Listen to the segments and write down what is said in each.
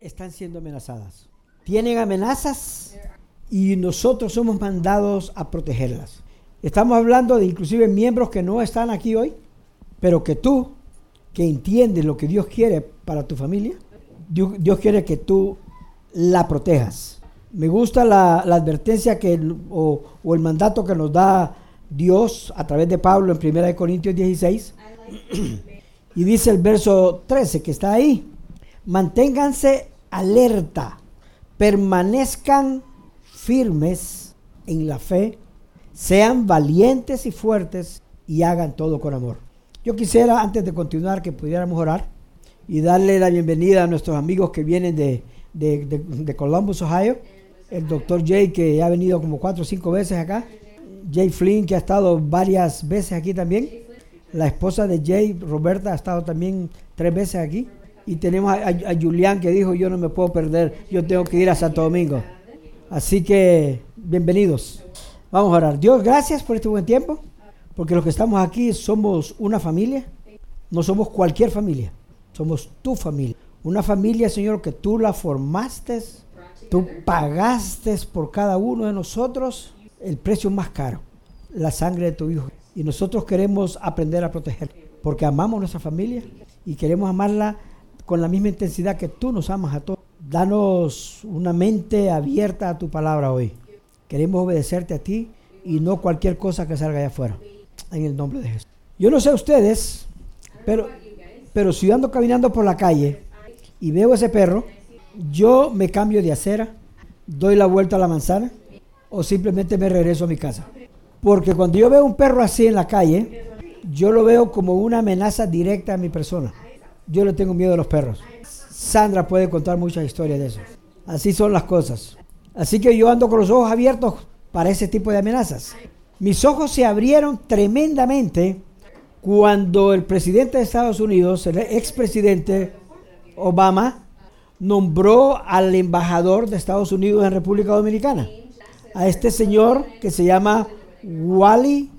están siendo amenazadas. Tienen amenazas y nosotros somos mandados a protegerlas. Estamos hablando de inclusive miembros que no están aquí hoy, pero que tú, que entiendes lo que Dios quiere para tu familia, Dios, quiere que tú la protejas. Me gusta la, advertencia que, o, o, el mandato que nos da Dios a través de Pablo en 1 Corintios 16. y dice el verso 13 que está ahí. Manténganse alerta, permanezcan firmes en la fe, sean valientes y fuertes y hagan todo con amor. Yo quisiera, antes de continuar, que pudiéramos orar y darle la bienvenida a nuestros amigos que vienen de, de, Columbus, Ohio. El doctor Jay, que ha venido como cuatro o cinco veces acá. Jay Flynn, que ha estado varias veces aquí también. La esposa de Jay, Roberta, ha estado también tres veces aquí. Y tenemos a, a Julián que dijo, yo no me puedo perder, yo tengo que ir a Santo Domingo. Así que, bienvenidos. Vamos a orar. Dios, gracias por este buen tiempo, porque los que estamos aquí somos una familia, no somos cualquier familia, somos tu familia. Una familia, Señor, que tú la formaste, tú pagaste por cada uno de nosotros el precio más caro, la sangre de tu Hijo. Y nosotros queremos aprender a proteger, porque amamos nuestra familia y queremos amarla con la misma intensidad que tú nos amas a todos. Danos una mente abierta a tu palabra hoy. Queremos obedecerte a ti y no cualquier cosa que salga allá afuera. En el nombre de Jesús. Yo no sé ustedes, pero, pero si ando caminando por la calle y veo ese perro, yo me cambio de acera, doy la vuelta a la manzana o simplemente me regreso a mi casa. Porque cuando yo veo un perro así en la calle, yo lo veo como una amenaza directa a mi persona. Yo le tengo miedo a los perros. Sandra puede contar muchas historias de eso. Así son las cosas. Así que yo ando con los ojos abiertos para ese tipo de amenazas. Mis ojos se abrieron tremendamente cuando el presidente de Estados Unidos, el expresidente Obama, nombró al embajador de Estados Unidos en República Dominicana, a este señor que se llama Wally,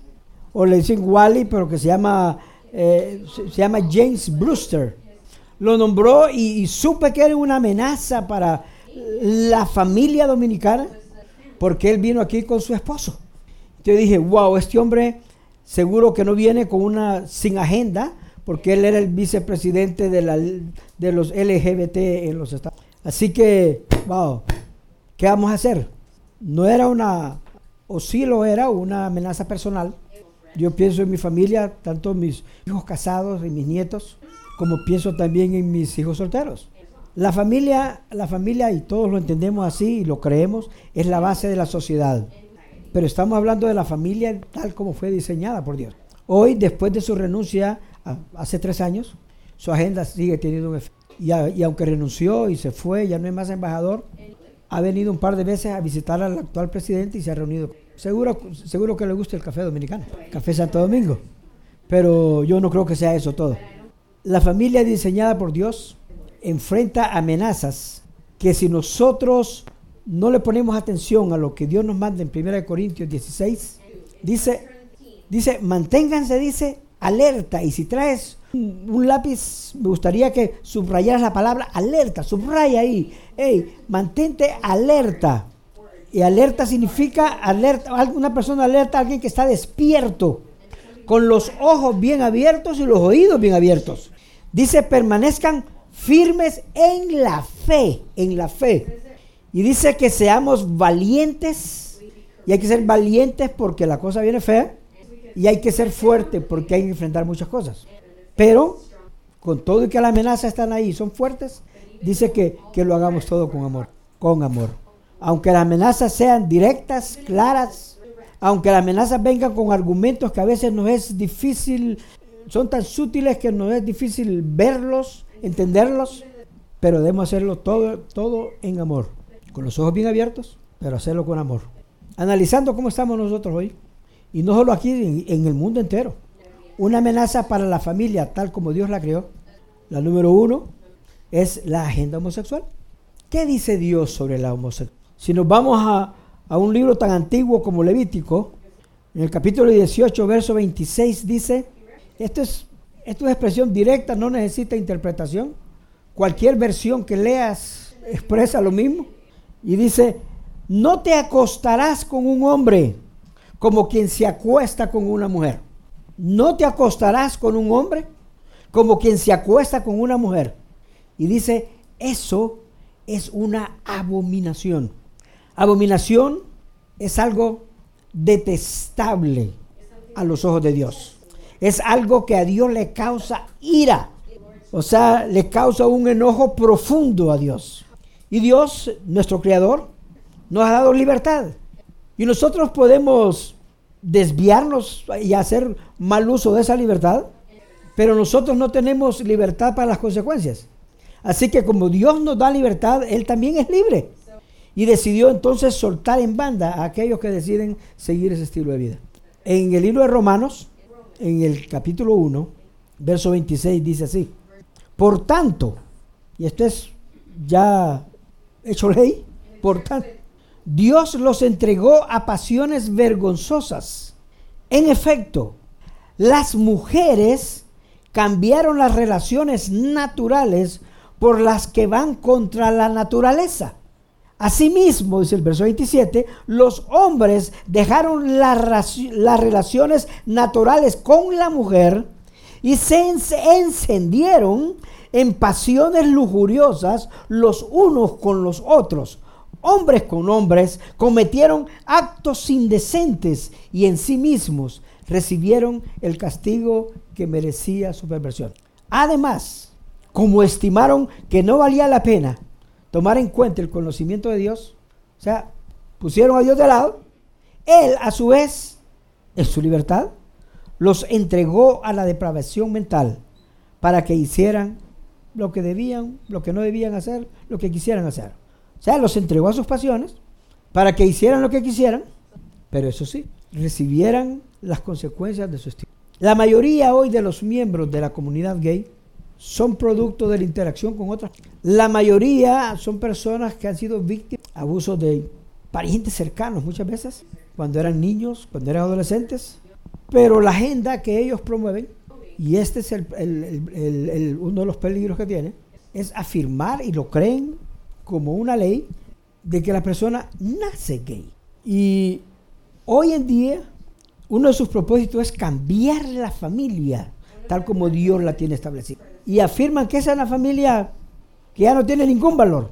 o le dicen Wally, pero que se llama, eh, se llama James Brewster lo nombró y, supe que era una amenaza para la familia dominicana porque él vino aquí con su esposo. Yo dije, wow, este hombre seguro que no viene con una sin agenda porque él era el vicepresidente de, la, de los LGBT en los Estados Así que, wow, ¿qué vamos a hacer? No era una, o sí lo era, una amenaza personal. Yo pienso en mi familia, tanto mis hijos casados y mis nietos como pienso también en mis hijos solteros. La familia, la familia, y todos lo entendemos así y lo creemos, es la base de la sociedad. Pero estamos hablando de la familia tal como fue diseñada por Dios. Hoy, después de su renuncia, hace tres años, su agenda sigue teniendo un efecto. Y, y, aunque renunció y se fue, ya no es más embajador, ha venido un par de veces a visitar al actual presidente y se ha reunido. Seguro, seguro que le gusta el café dominicano, café Santo Domingo. Pero yo no creo que sea eso todo. La familia diseñada por Dios enfrenta amenazas que si nosotros no le ponemos atención a lo que Dios nos manda en 1 Corintios 16, dice, dice, manténganse, dice, alerta. Y si traes un, lápiz, me gustaría que subrayaras la palabra alerta, subraya ahí. Hey, mantente alerta. Y alerta significa alerta, una persona alerta, alguien que está despierto, con los ojos bien abiertos y los oídos bien abiertos. Dice, permanezcan firmes en la fe, en la fe. Y dice que seamos valientes. Y hay que ser valientes porque la cosa viene fea. Y hay que ser fuertes porque hay que enfrentar muchas cosas. Pero, con todo y que las amenazas están ahí, son fuertes, dice que, que lo hagamos todo con amor. Con amor. Aunque las amenazas sean directas, claras, aunque las amenazas vengan con argumentos que a veces nos es difícil son tan sutiles que no es difícil verlos, entenderlos, pero debemos hacerlo todo, todo en amor, con los ojos bien abiertos, pero hacerlo con amor. Analizando cómo estamos nosotros hoy, y no solo aquí, en el mundo entero. Una amenaza para la familia tal como Dios la creó, la número uno, es la agenda homosexual. ¿Qué dice Dios sobre la homosexualidad? Si nos vamos a, a un libro tan antiguo como Levítico, en el capítulo 18, verso 26 dice, esto es, esto es expresión directa, no necesita interpretación. Cualquier versión que leas expresa lo mismo. Y dice, no te acostarás con un hombre como quien se acuesta con una mujer. No te acostarás con un hombre como quien se acuesta con una mujer. Y dice, eso es una abominación. Abominación es algo detestable a los ojos de Dios. Es algo que a Dios le causa ira. O sea, le causa un enojo profundo a Dios. Y Dios, nuestro Creador, nos ha dado libertad. Y nosotros podemos desviarnos y hacer mal uso de esa libertad, pero nosotros no tenemos libertad para las consecuencias. Así que como Dios nos da libertad, Él también es libre. Y decidió entonces soltar en banda a aquellos que deciden seguir ese estilo de vida. En el libro de Romanos, en el capítulo 1, verso 26, dice así. Por tanto, y esto es ya hecho ley, por tanto, Dios los entregó a pasiones vergonzosas. En efecto, las mujeres cambiaron las relaciones naturales por las que van contra la naturaleza. Asimismo, dice el verso 27, los hombres dejaron las, relaciones naturales con la mujer y se encendieron en pasiones lujuriosas los unos con los otros hombres con hombres, cometieron actos indecentes y en sí mismos recibieron el castigo que merecía su perversión. Además, como estimaron que no valía la pena tomar en cuenta el conocimiento de Dios, o sea, pusieron a Dios de lado, Él a su vez, en su libertad, los entregó a la depravación mental para que hicieran lo que debían, lo que no debían hacer, lo que quisieran hacer. O sea, los entregó a sus pasiones para que hicieran lo que quisieran, pero eso sí, recibieran las consecuencias de su estilo. La mayoría hoy de los miembros de la comunidad gay son producto de la interacción con otras. La mayoría son personas que han sido víctimas de abusos de parientes cercanos muchas veces, cuando eran niños, cuando eran adolescentes. Pero la agenda que ellos promueven, y este es uno de los peligros que tiene, es afirmar, y lo creen, como una ley de que la persona nace gay. Y hoy en día uno de sus propósitos es cambiar la familia tal como Dios la tiene establecida. Y afirman que esa es una familia que ya no tiene ningún valor.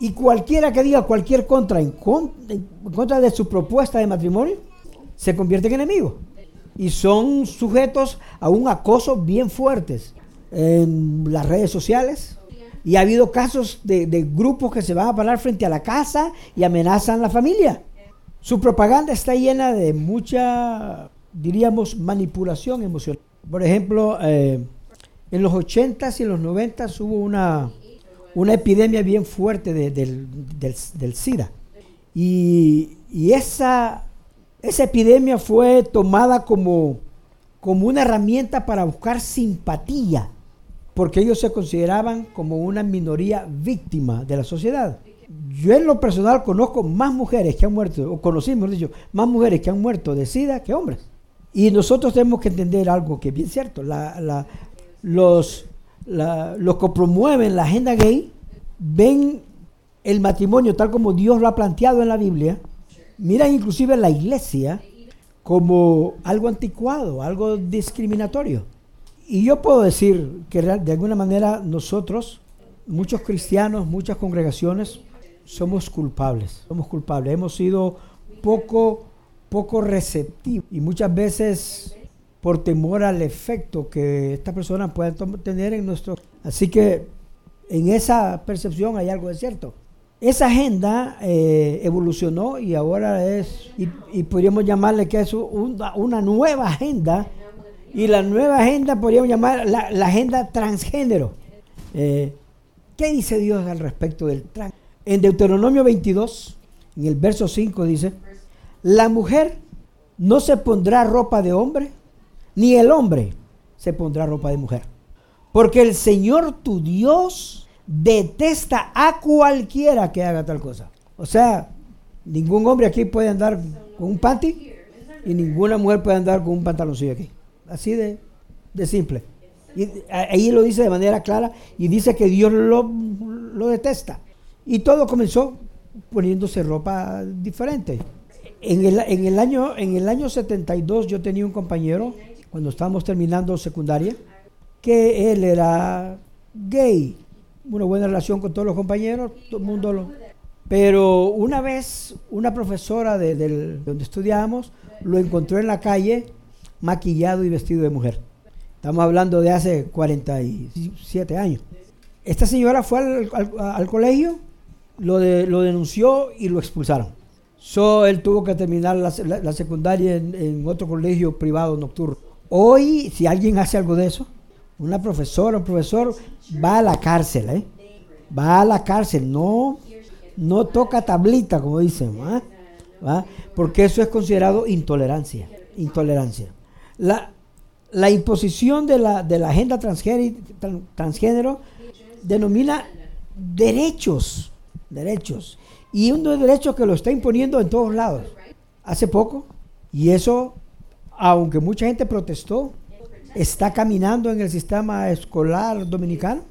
Y cualquiera que diga cualquier contra en, contra de su propuesta de matrimonio, se convierte en enemigo. Y son sujetos a un acoso bien fuertes en las redes sociales, y ha habido casos de, grupos que se van a parar frente a la casa y amenazan a la familia. Su propaganda está llena de mucha, diríamos, manipulación emocional. Por ejemplo, eh, en los 80s y en los 90s hubo una, una epidemia bien fuerte del, del, SIDA. Y, y, esa, esa epidemia fue tomada como, como una herramienta para buscar simpatía porque ellos se consideraban como una minoría víctima de la sociedad. Yo en lo personal conozco más mujeres que han muerto, o conocimos, dicho, más mujeres que han muerto de SIDA que hombres. Y nosotros tenemos que entender algo que es bien cierto. Los, los que promueven la agenda gay ven el matrimonio tal como Dios lo ha planteado en la Biblia, miran inclusive la iglesia como algo anticuado, algo discriminatorio. Y yo puedo decir que de alguna manera nosotros, muchos cristianos, muchas congregaciones, somos culpables, somos culpables. Hemos sido poco, poco receptivos y muchas veces por temor al efecto que esta persona puede tener en nuestro... Así que en esa percepción hay algo de cierto. Esa agenda eh, evolucionó y ahora es, y, podríamos llamarle que es una nueva agenda y la nueva agenda podríamos llamar la, agenda transgénero. Eh, ¿Qué dice Dios al respecto del trans? En Deuteronomio 22, en el verso 5 dice, la mujer no se pondrá ropa de hombre, ni el hombre se pondrá ropa de mujer. Porque el Señor tu Dios detesta a cualquiera que haga tal cosa. O sea, ningún hombre aquí puede andar con un panty y ninguna mujer puede andar con un pantaloncillo aquí. Así de, simple. Y ahí lo dice de manera clara y dice que Dios lo, lo detesta. Y todo comenzó poniéndose ropa diferente. En el, en el, año, en el año 72 yo tenía un compañero, cuando estábamos terminando secundaria, que él era gay. Una buena relación con todos los compañeros, todo el mundo lo... Pero una vez una profesora de, donde estudiábamos lo encontró en la calle maquillado y vestido de mujer. Estamos hablando de hace 47 años. Esta señora fue al, colegio, lo, de- lo denunció y lo expulsaron. So, él tuvo que terminar la, secundaria en otro colegio privado nocturno. Hoy, si alguien hace algo de eso, una profesora, un profesor, va a la cárcel, ¿eh? Va a la cárcel, no, no toca tablita, como dicen, ¿va? Porque eso es considerado intolerancia, intolerancia. La, la imposición de la, de la agenda transgénero, transgénero denomina derechos, derechos. Y uno de derechos que lo está imponiendo en todos lados. Hace poco, y eso, aunque mucha gente protestó, está caminando en el sistema escolar dominicano.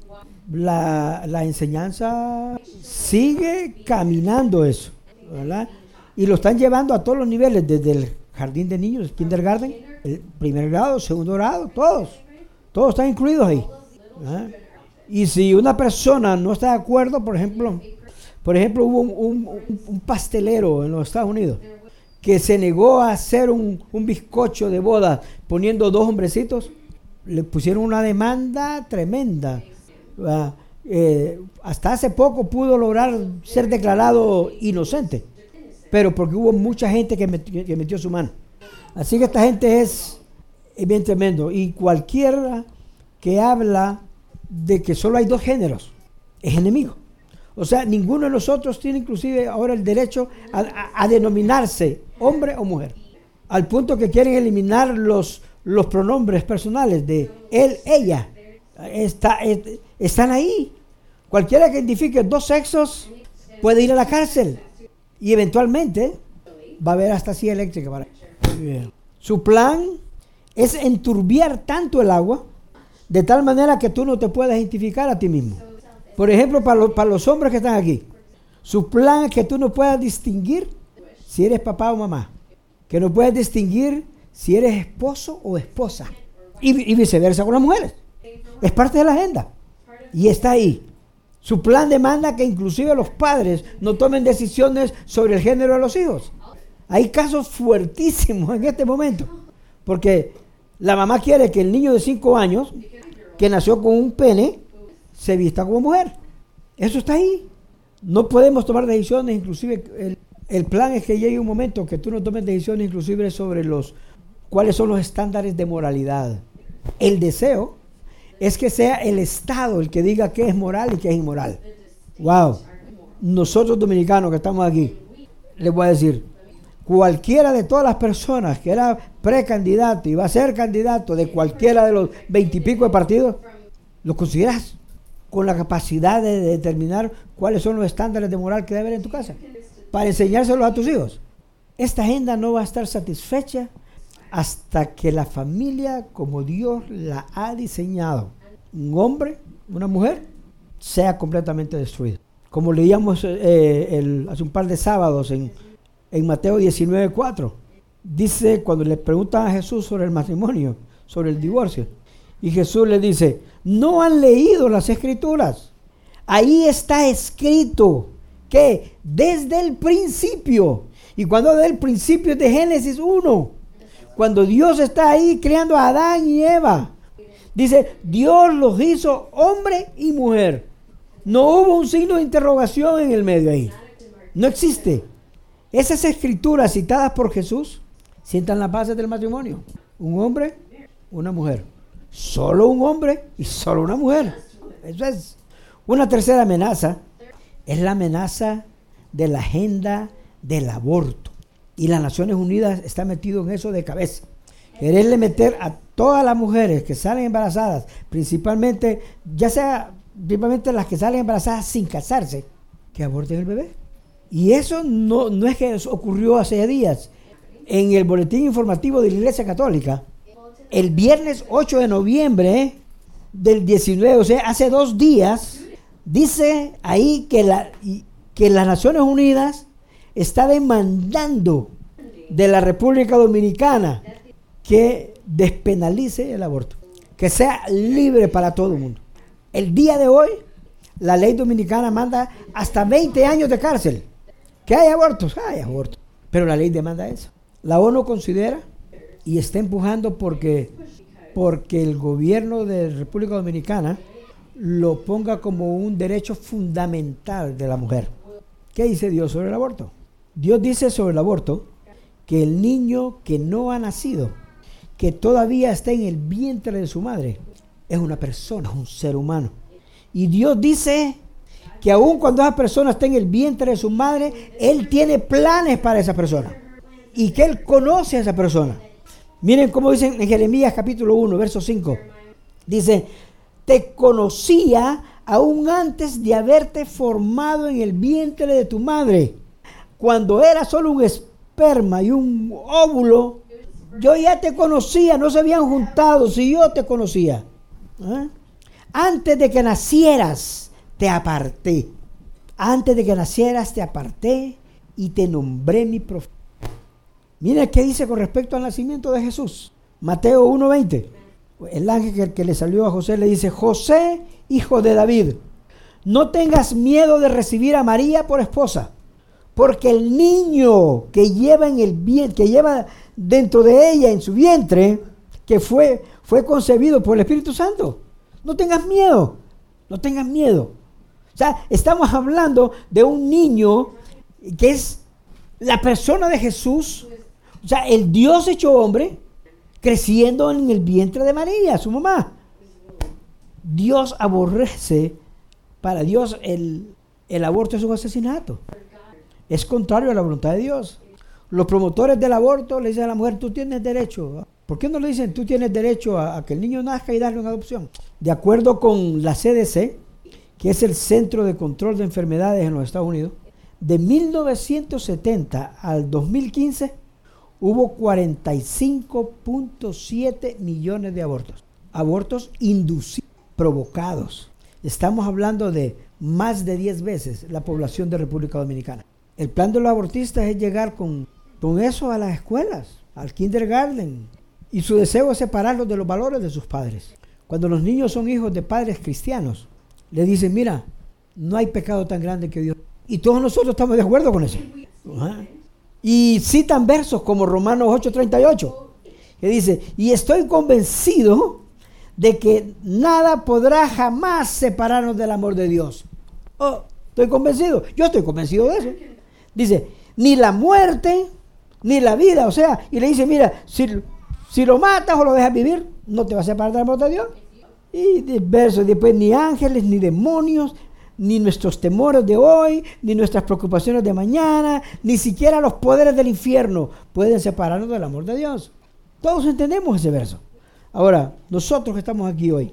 La, enseñanza sigue caminando eso, ¿verdad? Y lo están llevando a todos los niveles, desde el jardín de niños, el kindergarten, el primer grado, segundo grado, todos. Todos están incluidos ahí. Y si una persona no está de acuerdo, por ejemplo, por ejemplo, hubo un pastelero en los Estados Unidos que se negó a hacer un, un bizcocho de boda poniendo dos hombrecitos, le pusieron una demanda tremenda. ¿verdad? Eh, hasta hace poco pudo lograr ser declarado inocente, pero porque hubo mucha gente que metió, su mano. Así que esta gente es, bien tremendo. Y cualquiera que habla de que solo hay dos géneros es enemigo. O sea, ninguno de nosotros tiene inclusive ahora el derecho a denominarse hombre o mujer. Al punto que quieren eliminar los, los pronombres personales de él, ella. Está, es- están ahí. Cualquiera que identifique dos sexos puede ir a la cárcel. Y eventualmente va a haber hasta silla eléctrica para Su plan es enturbiar tanto el agua de tal manera que tú no te puedas identificar a ti mismo. Por ejemplo, para, los- para los hombres que están aquí, su plan es que tú no puedas distinguir si eres papá o mamá, que no puedas distinguir si eres esposo o esposa, y, y viceversa con las mujeres. Es parte de la agenda y está ahí. Su plan demanda que inclusive los padres no tomen decisiones sobre el género de los hijos. Hay casos fuertísimos en este momento, porque la mamá quiere que el niño de 5 años, que nació con un pene, se vista como mujer. Eso está ahí. No podemos tomar decisiones, inclusive el, el plan es que llegue un momento que tú no tomes decisiones inclusive sobre los cuáles son los estándares de moralidad. El deseo es que sea el Estado el que diga qué es moral y qué es inmoral. Wow. Nosotros dominicanos que estamos aquí, les voy a decir, cualquiera de todas las personas que era precandidato y va a ser candidato de cualquiera de los veintipico de partidos, lo consideras con la capacidad de determinar cuáles son los estándares de moral que debe haber en tu casa para enseñárselos a tus hijos. Esta agenda no va a estar satisfecha hasta que la familia, como Dios la ha diseñado, un hombre, una mujer, sea completamente destruida. Como leíamos eh, hace un par de sábados en, en Mateo 19:4, dice cuando le preguntan a Jesús sobre el matrimonio, sobre el divorcio, y Jesús le dice, no han leído las escrituras. Ahí está escrito que desde el principio, y cuando del principio de Génesis 1, cuando Dios está ahí creando a Adán y Eva, dice, Dios los hizo hombre y mujer. No hubo un signo de interrogación en el medio ahí. No existe. Esas escrituras citadas por Jesús sientan las bases del matrimonio. Un hombre, una mujer. Solo un hombre y solo una mujer. Eso es. Una tercera amenaza es la amenaza de la agenda del aborto. Y las Naciones Unidas está metido en eso de cabeza. Quererle meter a todas las mujeres que salen embarazadas, principalmente, ya sea principalmente las que salen embarazadas sin casarse, que aborten el bebé. Y eso no, no es que ocurrió hace días. En el boletín informativo de la Iglesia Católica, el viernes 8 de noviembre del 19, o sea, hace dos días, Dice ahí que, la, que las Naciones Unidas está demandando de la República Dominicana que despenalice el aborto, que sea libre para todo el mundo. El día de hoy, la ley dominicana manda hasta 20 años de cárcel. Que hay abortos, hay abortos. Pero la ley demanda eso. La ONU considera y está empujando porque, porque el gobierno de República Dominicana lo ponga como un derecho fundamental de la mujer. ¿Qué dice Dios sobre el aborto? Dios dice sobre el aborto que el niño que no ha nacido, que todavía está en el vientre de su madre, es una persona, es un ser humano. Y Dios dice que aun cuando esa persona está en el vientre de su madre, Él tiene planes para esa persona. Y que Él conoce a esa persona. Miren cómo dice en Jeremías capítulo 1, verso 5. Dice, te conocía aún antes de haberte formado en el vientre de tu madre. Cuando era solo un esperma y un óvulo, yo ya te conocía, no se habían juntado, si yo te conocía. ¿Eh? Antes de que nacieras, te aparté. Antes de que nacieras, te aparté y te nombré mi profeta. Mira qué dice con respecto al nacimiento de Jesús. Mateo 1.20. El ángel que le salió a José le dice, José, hijo de David, no tengas miedo de recibir a María por esposa, porque el niño que lleva en el que lleva dentro de ella en su vientre, que fue fue concebido por el Espíritu Santo. No tengas miedo, no tengas miedo. O sea, estamos hablando de un niño que es la persona de Jesús, o sea, el Dios hecho hombre, creciendo en el vientre de María, su mamá. Dios aborrece, para Dios el, el aborto es un asesinato. Es contrario a la voluntad de Dios. Los promotores del aborto le dicen a la mujer, tú tienes derecho ¿Por qué no le dicen tú tienes derecho a, que el niño nazca y darle una adopción? De acuerdo con la CDC, que es el Centro de Control de Enfermedades en los Estados Unidos, de 1970 al 2015 hubo 45.7 millones de abortos. Abortos inducidos, provocados. Estamos hablando de más de 10 veces la población de República Dominicana. El plan de los abortistas es llegar con, con eso a las escuelas, al kindergarten, y su deseo es separarlos de los valores de sus padres. Cuando los niños son hijos de padres cristianos, le dicen, mira, no hay pecado tan grande que Dios. Y todos nosotros estamos de acuerdo con eso. Y citan versos como Romanos 8:38, que dice, y estoy convencido de que nada podrá jamás separarnos del amor de Dios. Oh, estoy convencido. Yo estoy convencido de eso. Dice, ni la muerte, ni la vida. O sea, y le dice, mira, si si lo matas o lo dejas vivir, no te va a separar del amor de Dios. Y verso después, ni ángeles, ni demonios, ni nuestros temores de hoy, ni nuestras preocupaciones de mañana, ni siquiera los poderes del infierno pueden separarnos del amor de Dios. Todos entendemos ese verso. Ahora, nosotros que estamos aquí hoy,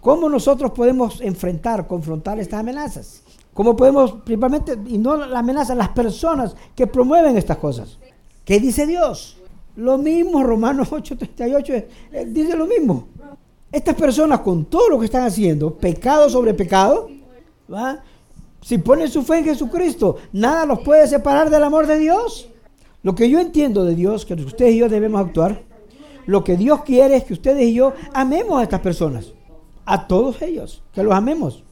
¿cómo nosotros podemos enfrentar, confrontar estas amenazas? ¿Cómo podemos, principalmente, y no las amenazas, las personas que promueven estas cosas? ¿Qué dice Dios? Lo mismo, Romanos 8:38 eh, dice lo mismo. Estas personas con todo lo que están haciendo, pecado sobre pecado, si ponen su fe en Jesucristo, nada los puede separar del amor de Dios. Lo que yo entiendo de Dios, que ustedes y yo debemos actuar, lo que Dios quiere es que ustedes y yo amemos a estas personas, a todos ellos, que los amemos,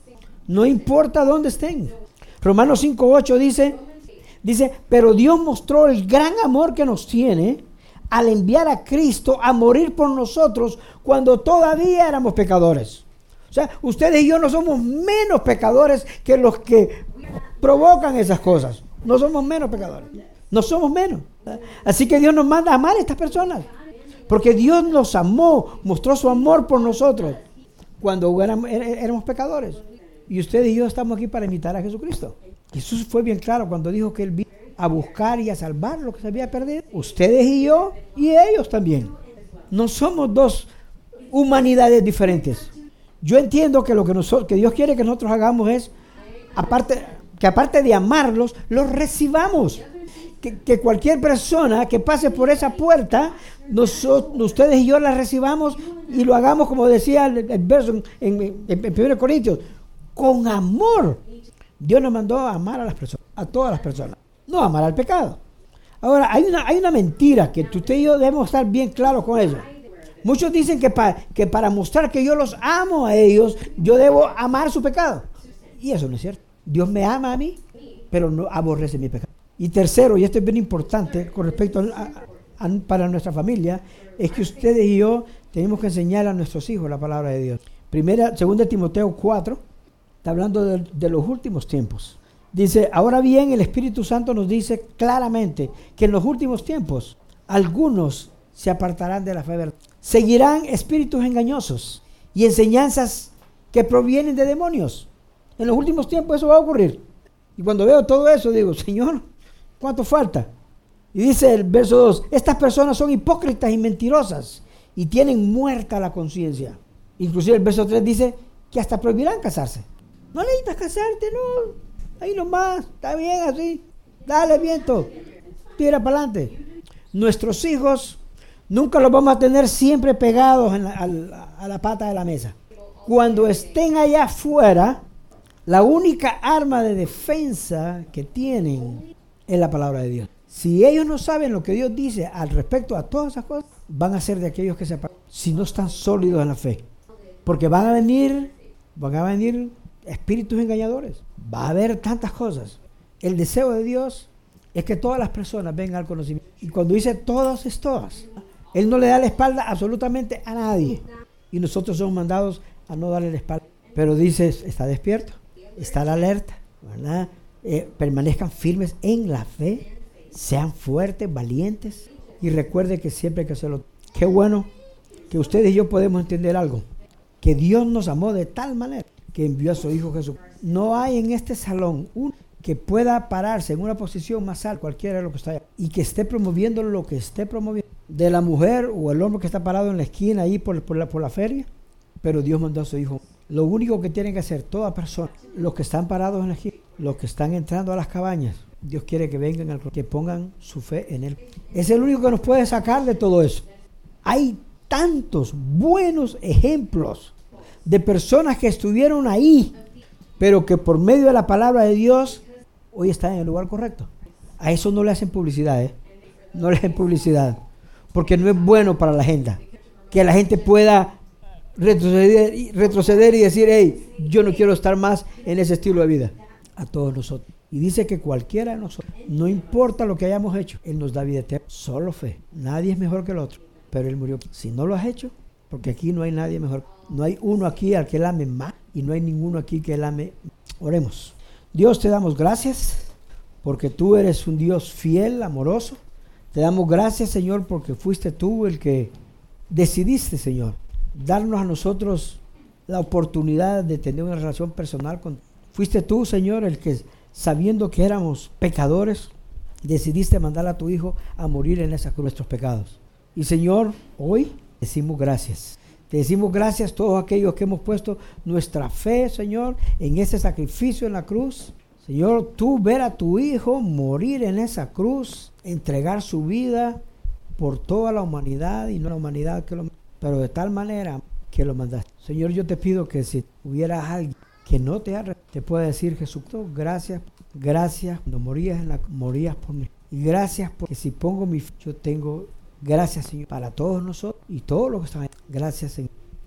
no importa dónde estén. Romanos 5:8 dice, dice, pero Dios mostró el gran amor que nos tiene al enviar a Cristo a morir por nosotros cuando todavía éramos pecadores. O sea, ustedes y yo no somos menos pecadores que los que provocan esas cosas. No somos menos pecadores. No somos menos. Así que Dios nos manda a amar a estas personas. Porque Dios nos amó, mostró su amor por nosotros cuando éramos, pecadores. Y ustedes y yo estamos aquí para imitar a Jesucristo. Jesús fue bien claro cuando dijo que Él vino a buscar y a salvar lo que se había perdido. Ustedes y yo y ellos también. No somos dos humanidades diferentes. Yo entiendo que lo que, nosotros, que Dios quiere que nosotros hagamos es, aparte, que aparte de amarlos, los recibamos. Que, cualquier persona que pase por esa puerta, nosotros, ustedes y yo la recibamos y lo hagamos como decía el, verso en, en, en 1 Corintios, con amor. Dios nos mandó a amar a las personas, a todas las personas, no amar al pecado. Ahora, hay una, hay una mentira que usted y yo debemos estar bien claros con eso. Muchos dicen que, que para mostrar que yo los amo a ellos, yo debo amar su pecado. Y eso no es cierto. Dios me ama a mí, pero no aborrece mi pecado. Y tercero, y esto es bien importante con respecto para nuestra familia, es que ustedes y yo tenemos que enseñar a nuestros hijos la palabra de Dios. Primera, segunda Timoteo 4, está hablando de, los últimos tiempos. Dice, ahora bien, el Espíritu Santo nos dice claramente que en los últimos tiempos algunos se apartarán de la fe verdad. Seguirán espíritus engañosos y enseñanzas que provienen de demonios. En los últimos tiempos eso va a ocurrir. Y cuando veo todo eso digo, Señor, ¿cuánto falta? Y dice el verso 2, estas personas son hipócritas y mentirosas y tienen muerta la conciencia. Inclusive el verso 3 dice que hasta prohibirán casarse. No necesitas casarte, no. Ahí nomás, está bien así. Dale viento, tira para adelante. Nuestros hijos nunca los vamos a tener siempre pegados a la pata de la mesa. Cuando estén allá afuera, la única arma de defensa que tienen es la palabra de Dios. Si ellos no saben lo que Dios dice al respecto a todas esas cosas, van a ser de aquellos que se si no están sólidos en la fe. Porque van a venir, van a venir espíritus engañadores. Va a haber tantas cosas. El deseo de Dios es que todas las personas vengan al conocimiento. Y cuando dice todas es todas, Él no le da la espalda absolutamente a nadie. Y nosotros somos mandados a no darle la espalda. Pero dice, está despierto, está alerta, ¿verdad? Eh, permanezcan firmes en la fe, sean fuertes, valientes y recuerde que siempre hay que hacerlo. Qué bueno que ustedes y yo podemos entender algo, que Dios nos amó de tal manera que envió a su Hijo Jesús. No hay en este salón uno que pueda pararse en una posición más alta, cualquiera de lo que está allá, y que esté promoviendo lo que esté promoviendo, de la mujer o el hombre que está parado en la esquina ahí por, por, la, por la feria, pero Dios mandó a su Hijo. Lo único que tienen que hacer toda persona, los que están parados en la esquina, los que están entrando a las cabañas, Dios quiere que vengan, al, que pongan su fe en Él. Es el único que nos puede sacar de todo eso. Hay tantos buenos ejemplos de personas que estuvieron ahí, pero que por medio de la palabra de Dios hoy están en el lugar correcto. A eso no le hacen publicidad, ¿eh? No le hacen publicidad, porque no es bueno para la gente. Que la gente pueda retroceder, retroceder y decir, hey, yo no quiero estar más en ese estilo de vida. A todos nosotros. Y dice que cualquiera de nosotros, no importa lo que hayamos hecho, Él nos da vida eterna. Solo fe. Nadie es mejor que el otro. Pero Él murió. Si no lo has hecho, porque aquí no hay nadie mejor. No hay uno aquí al que Él ame más y no hay ninguno aquí que Él ame. Oremos. Dios te damos gracias porque tú eres un Dios fiel, amoroso. Te damos gracias, Señor, porque fuiste tú el que decidiste, Señor, darnos a nosotros la oportunidad de tener una relación personal con. Fuiste tú, Señor, el que sabiendo que éramos pecadores, decidiste mandar a tu Hijo a morir en esa nuestros pecados. Y Señor, hoy decimos gracias. Te decimos gracias a todos aquellos que hemos puesto nuestra fe, Señor, en ese sacrificio en la cruz. Señor, tú ver a tu Hijo morir en esa cruz, entregar su vida por toda la humanidad y no la humanidad que lo... Pero de tal manera que lo mandaste. Señor, yo te pido que si hubiera alguien que no te te puede decir Jesús, gracias, gracias, cuando morías, en la, morías por mí. Y gracias porque si pongo mi yo tengo gracias Señor para todos nosotros y todos los que están. Gracias Señor.